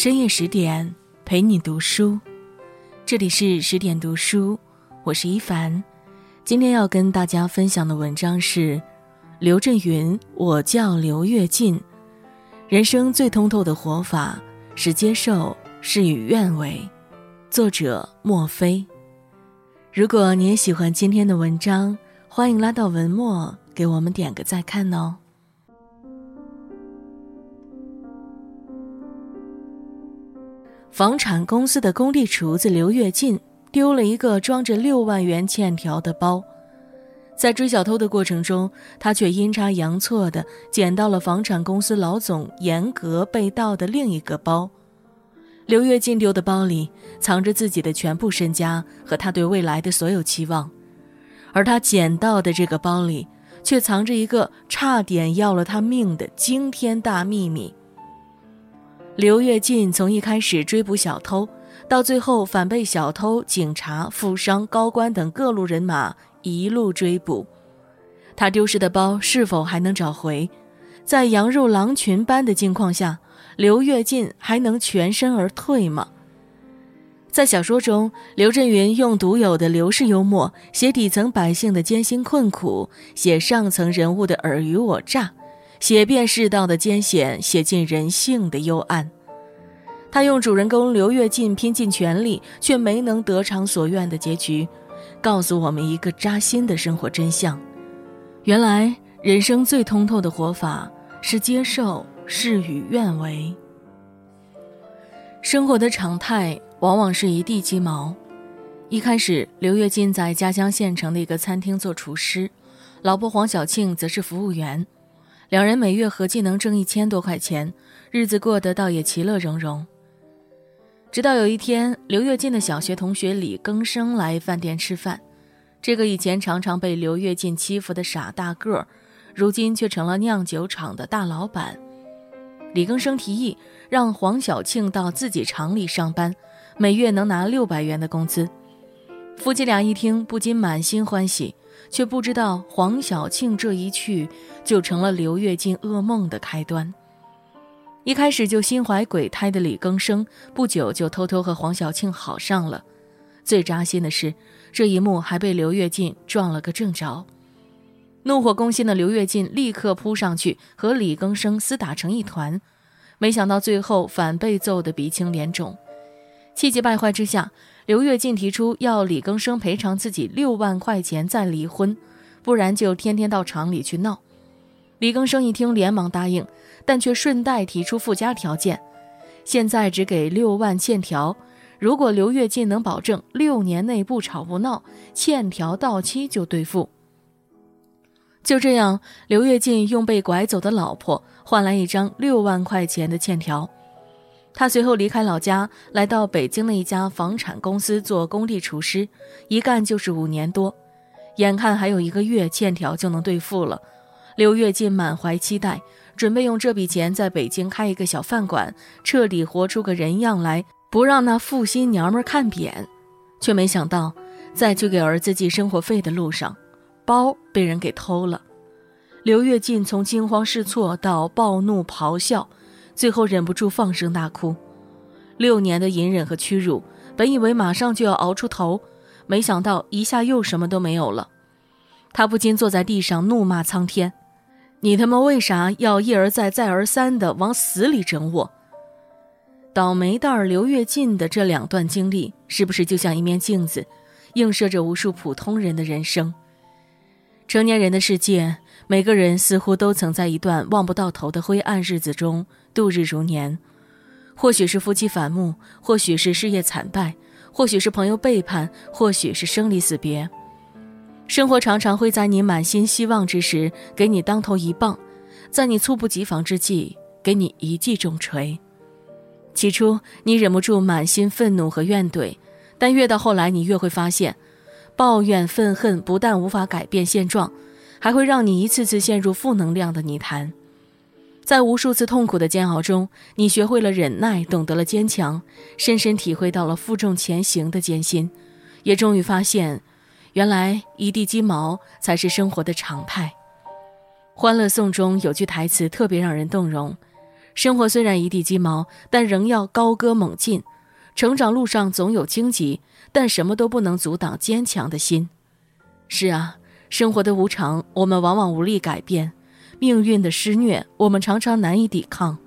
深夜十点陪你读书，这里是十点读书，我是一凡。今天要跟大家分享的文章是刘震云，我叫刘跃进。人生最通透的活法是接受事与愿违。作者莫非。如果你也喜欢今天的文章，欢迎拉到文末给我们点个再看哦。房产公司的工地厨子刘跃进丢了一个装着六万元欠条的包，在追小偷的过程中，他却阴差阳错的捡到了房产公司老总严格被盗的另一个包。刘跃进丢的包里藏着自己的全部身家和他对未来的所有期望，而他捡到的这个包里却藏着一个差点要了他命的惊天大秘密。刘跃进从一开始追捕小偷，到最后反被小偷、警察、富商、高官等各路人马一路追捕。他丢失的包是否还能找回？在羊入狼群般的境况下，刘跃进还能全身而退吗？在小说中，刘震云用独有的刘氏幽默写底层百姓的艰辛困苦，写上层人物的尔虞我诈。写遍世道的艰险，写尽人性的幽暗。他用主人公刘跃进拼尽全力却没能得偿所愿的结局，告诉我们一个扎心的生活真相：原来人生最通透的活法是接受事与愿违。生活的常态往往是一地鸡毛。一开始，刘跃进在家乡县城的一个餐厅做厨师，老婆黄小庆则是服务员。两人每月合计能挣一千多块钱，日子过得倒也其乐融融。直到有一天，刘跃进的小学同学李更生来饭店吃饭。这个以前常常被刘跃进欺负的傻大个儿，如今却成了酿酒厂的大老板。李更生提议让黄小庆到自己厂里上班，每月能拿六百元的工资。夫妻俩一听，不禁满心欢喜。却不知道黄小庆这一去，就成了刘跃进噩梦的开端。一开始就心怀鬼胎的李更生，不久就偷偷和黄小庆好上了。最扎心的是，这一幕还被刘跃进撞了个正着。怒火攻心的刘跃进立刻扑上去和李更生厮打成一团，没想到最后反被揍得鼻青脸肿。气急败坏之下。刘跃进提出要李更生赔偿自己六万块钱再离婚，不然就天天到厂里去闹。李更生一听，连忙答应，但却顺带提出附加条件：现在只给六万欠条，如果刘跃进能保证六年内不吵不闹，欠条到期就兑付。就这样，刘跃进用被拐走的老婆换来一张六万块钱的欠条。他随后离开老家，来到北京的一家房产公司做工地厨师，一干就是五年多。眼看还有一个月欠条就能兑付了，刘跃进满怀期待，准备用这笔钱在北京开一个小饭馆，彻底活出个人样来，不让那负心娘们看扁。却没想到，在去给儿子寄生活费的路上，包被人给偷了。刘跃进从惊慌失措到暴怒咆哮。最后忍不住放声大哭，六年的隐忍和屈辱，本以为马上就要熬出头，没想到一下又什么都没有了。他不禁坐在地上怒骂苍天：“你他妈为啥要一而再、再而三的往死里整我？”倒霉蛋儿刘跃进的这两段经历，是不是就像一面镜子，映射着无数普通人的人生？成年人的世界，每个人似乎都曾在一段望不到头的灰暗日子中。度日如年，或许是夫妻反目，或许是事业惨败，或许是朋友背叛，或许是生离死别。生活常常会在你满心希望之时给你当头一棒，在你猝不及防之际给你一记重锤。起初你忍不住满心愤怒和怨怼，但越到后来，你越会发现，抱怨愤恨不但无法改变现状，还会让你一次次陷入负能量的泥潭。在无数次痛苦的煎熬中，你学会了忍耐，懂得了坚强，深深体会到了负重前行的艰辛，也终于发现，原来一地鸡毛才是生活的常态。《欢乐颂》中有句台词特别让人动容：“生活虽然一地鸡毛，但仍要高歌猛进。成长路上总有荆棘，但什么都不能阻挡坚强的心。是啊，生活的无常，我们往往无力改变；命运的施虐，我们常常难以抵抗。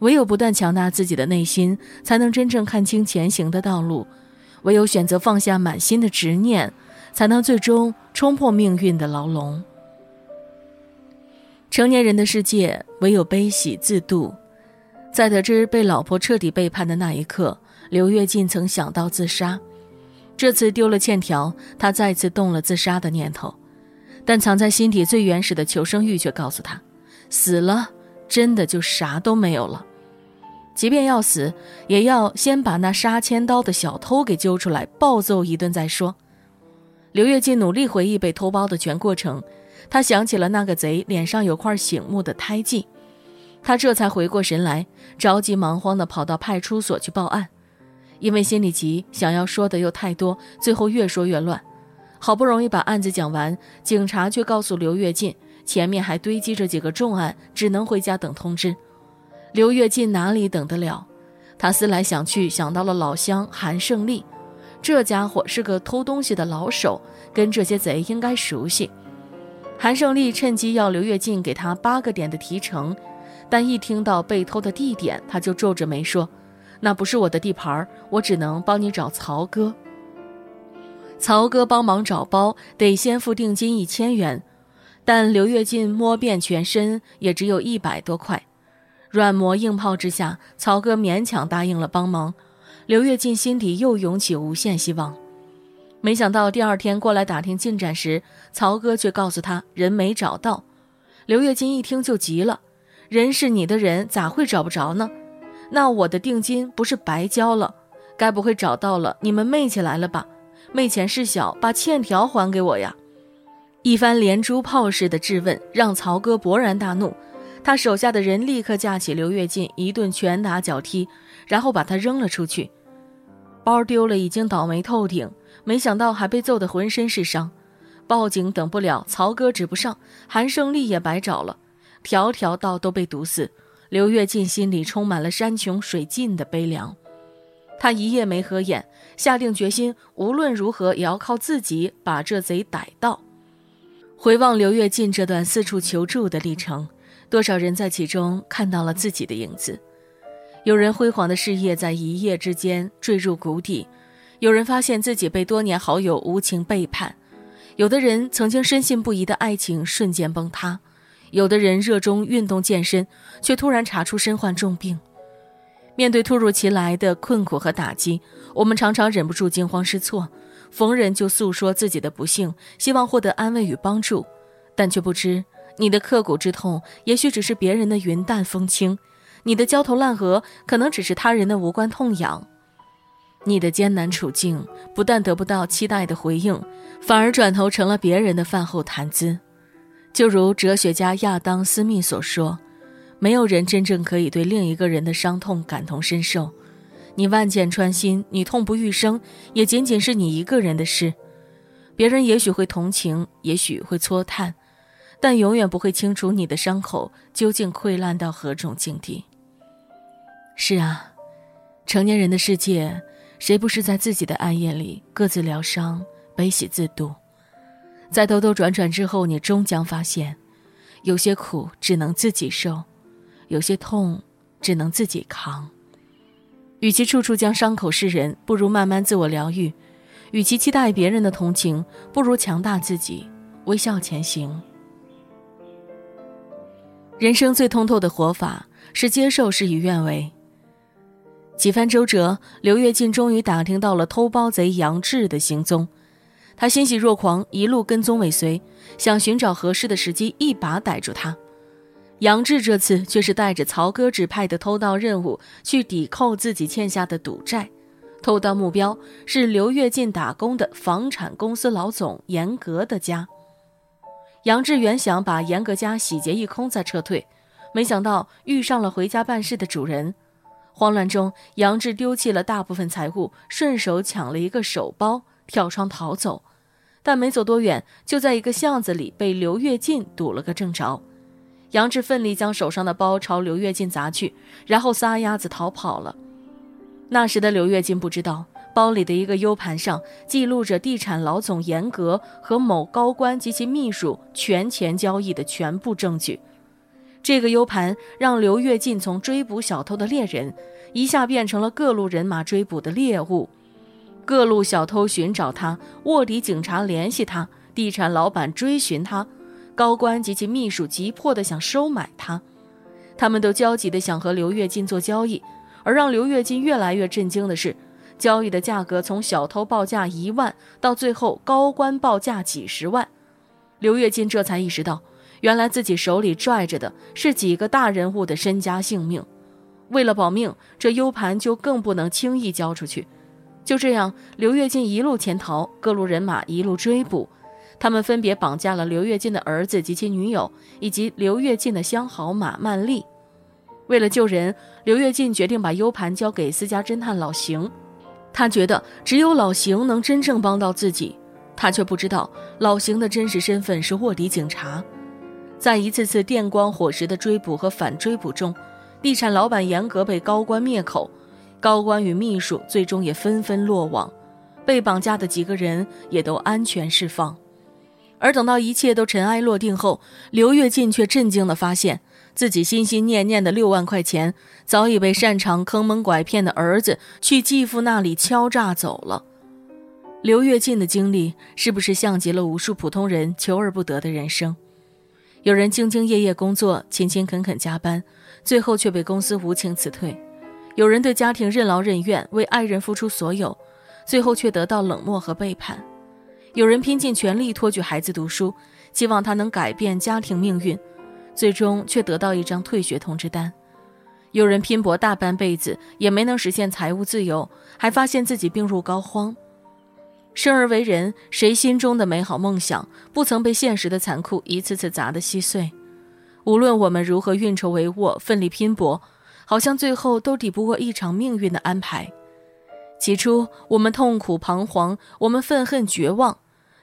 唯有不断强大自己的内心，才能真正看清前行的道路；唯有选择放下满心的执念，才能最终冲破命运的牢笼。成年人的世界，唯有悲喜自度。在得知被老婆彻底背叛的那一刻，刘跃进曾想到自杀。这次丢了欠条，他再次动了自杀的念头，但藏在心底最原始的求生欲却告诉他：死了，真的就啥都没有了。即便要死，也要先把那杀千刀的小偷给揪出来，暴揍一顿再说。刘跃进努力回忆被偷包的全过程，他想起了那个贼脸上有块醒目的胎记，他这才回过神来，着急忙慌地跑到派出所去报案。因为心里急，想要说的又太多，最后越说越乱。好不容易把案子讲完，警察却告诉刘跃进，前面还堆积着几个重案，只能回家等通知。刘跃进哪里等得了？他思来想去，想到了老乡韩胜利，这家伙是个偷东西的老手，跟这些贼应该熟悉。韩胜利趁机要刘跃进给他八个点的提成，但一听到被偷的地点，他就皱着眉说。那不是我的地盘我只能帮你找曹哥。曹哥帮忙找包，得先付定金一千元，但刘跃进摸遍全身也只有一百多块，软磨硬泡之下，曹哥勉强答应了帮忙。刘跃进心底又涌起无限希望，没想到第二天过来打听进展时，曹哥却告诉他人没找到。刘跃进一听就急了：“人是你的人，咋会找不着呢？”那我的定金不是白交了？该不会找到了你们昧起来了吧？昧钱事小，把欠条还给我呀！一番连珠炮似的质问让曹哥勃然大怒，他手下的人立刻架起刘跃进一顿拳打脚踢，然后把他扔了出去。包丢了已经倒霉透顶，没想到还被揍得浑身是伤。报警等不了，曹哥指不上，韩胜利也白找了，条条道都被堵死。刘跃进心里充满了山穷水尽的悲凉，他一夜没合眼，下定决心，无论如何也要靠自己把这贼逮到。回望刘跃进这段四处求助的历程，多少人在其中看到了自己的影子？有人辉煌的事业在一夜之间坠入谷底，有人发现自己被多年好友无情背叛，有的人曾经深信不疑的爱情瞬间崩塌。有的人热衷运动健身，却突然查出身患重病。面对突如其来的困苦和打击，我们常常忍不住惊慌失措，逢人就诉说自己的不幸，希望获得安慰与帮助，但却不知你的刻骨之痛，也许只是别人的云淡风轻；你的焦头烂额，可能只是他人的无关痛痒；你的艰难处境，不但得不到期待的回应，反而转头成了别人的饭后谈资。就如哲学家亚当·斯密所说：“没有人真正可以对另一个人的伤痛感同身受。你万箭穿心，你痛不欲生，也仅仅是你一个人的事。别人也许会同情，也许会搓叹，但永远不会清楚你的伤口究竟溃烂到何种境地。”是啊，成年人的世界，谁不是在自己的暗夜里各自疗伤、悲喜自度？在兜兜转转之后，你终将发现，有些苦只能自己受，有些痛只能自己扛。与其处处将伤口示人，不如慢慢自我疗愈；与其期待别人的同情，不如强大自己，微笑前行。人生最通透的活法是接受事与愿违。几番周折，刘跃进终于打听到了偷包贼杨志的行踪。他欣喜若狂，一路跟踪尾随，想寻找合适的时机一把逮住他。杨志这次却是带着曹哥指派的偷盗任务去抵扣自己欠下的赌债，偷盗目标是刘跃进打工的房产公司老总严格的家。杨志原想把严格家洗劫一空再撤退，没想到遇上了回家办事的主人，慌乱中杨志丢弃了大部分财物，顺手抢了一个手包，跳窗逃走。但没走多远，就在一个巷子里被刘跃进堵了个正着。杨志奋力将手上的包朝刘跃进砸去，然后撒丫子逃跑了。那时的刘跃进不知道，包里的一个 U 盘上记录着地产老总严格和某高官及其秘书权钱交易的全部证据。这个 U 盘让刘跃进从追捕小偷的猎人，一下变成了各路人马追捕的猎物。各路小偷寻找他，卧底警察联系他，地产老板追寻他。高官及其秘书急迫地想收买他，他们都焦急地想和刘跃进做交易。而让刘跃进越来越震惊的是，交易的价格从小偷报价一万，到最后高官报价几十万。刘跃进这才意识到，原来自己手里拽着的是几个大人物的身家性命。为了保命，这 U 盘就更不能轻易交出去。就这样，刘跃进一路潜逃，各路人马一路追捕。他们分别绑架了刘跃进的儿子及其女友，以及刘跃进的相好马曼丽。为了救人，刘跃进决定把 U 盘交给私家侦探老邢。他觉得只有老邢能真正帮到自己。他却不知道老邢的真实身份是卧底警察。在一次次电光火石的追捕和反追捕中，地产老板严格被高官灭口，高官与秘书最终也纷纷落网，被绑架的几个人也都安全释放。而等到一切都尘埃落定后，刘跃进却震惊地发现自己心心念念的六万块钱早已被擅长坑蒙拐骗的儿子去继父那里敲诈走了。刘跃进的经历是不是像极了无数普通人求而不得的人生？有人兢兢业业工作，勤勤恳恳加班，最后却被公司无情辞退；有人对家庭任劳任怨，为爱人付出所有，最后却得到冷漠和背叛。有人拼尽全力托举孩子读书，希望他能改变家庭命运，最终却得到一张退学通知单；有人拼搏大半辈子也没能实现财务自由，还发现自己病入膏肓。生而为人，谁心中的美好梦想不曾被现实的残酷一次次砸得稀碎？无论我们如何运筹帷幄、奋力拼搏，好像最后都抵不过一场命运的安排。起初，我们痛苦彷徨，我们愤恨绝望，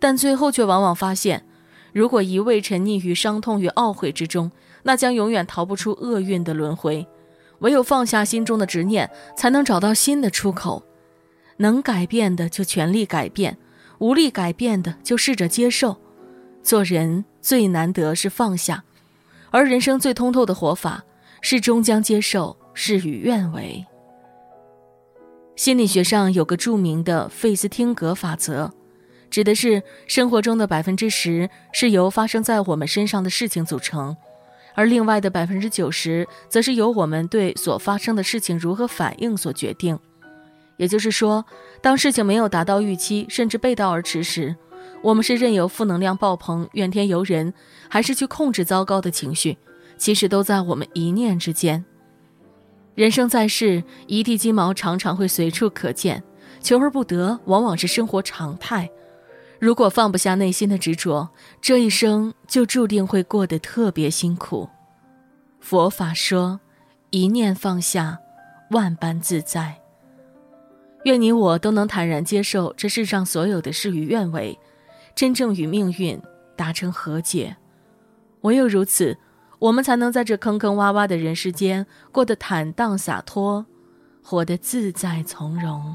但最后却往往发现，如果一味沉溺于伤痛与懊悔之中，那将永远逃不出厄运的轮回。唯有放下心中的执念，才能找到新的出口。能改变的就全力改变，无力改变的就试着接受。做人最难得是放下，而人生最通透的活法是终将接受事与愿违。心理学上有个著名的费斯汀格法则，指的是生活中的百分之十是由发生在我们身上的事情组成，而另外的百分之九十则是由我们对所发生的事情如何反应所决定。也就是说，当事情没有达到预期，甚至背道而驰时，我们是任由负能量爆棚、怨天尤人，还是去控制糟糕的情绪，其实都在我们一念之间。人生在世，一地鸡毛常常会随处可见，求而不得往往是生活常态。如果放不下内心的执着，这一生就注定会过得特别辛苦。佛法说，一念放下，万般自在。愿你我都能坦然接受这世上所有的事与愿违，真正与命运达成和解。唯有如此。我们才能在这坑坑洼洼的人世间过得坦荡洒脱，活得自在从容。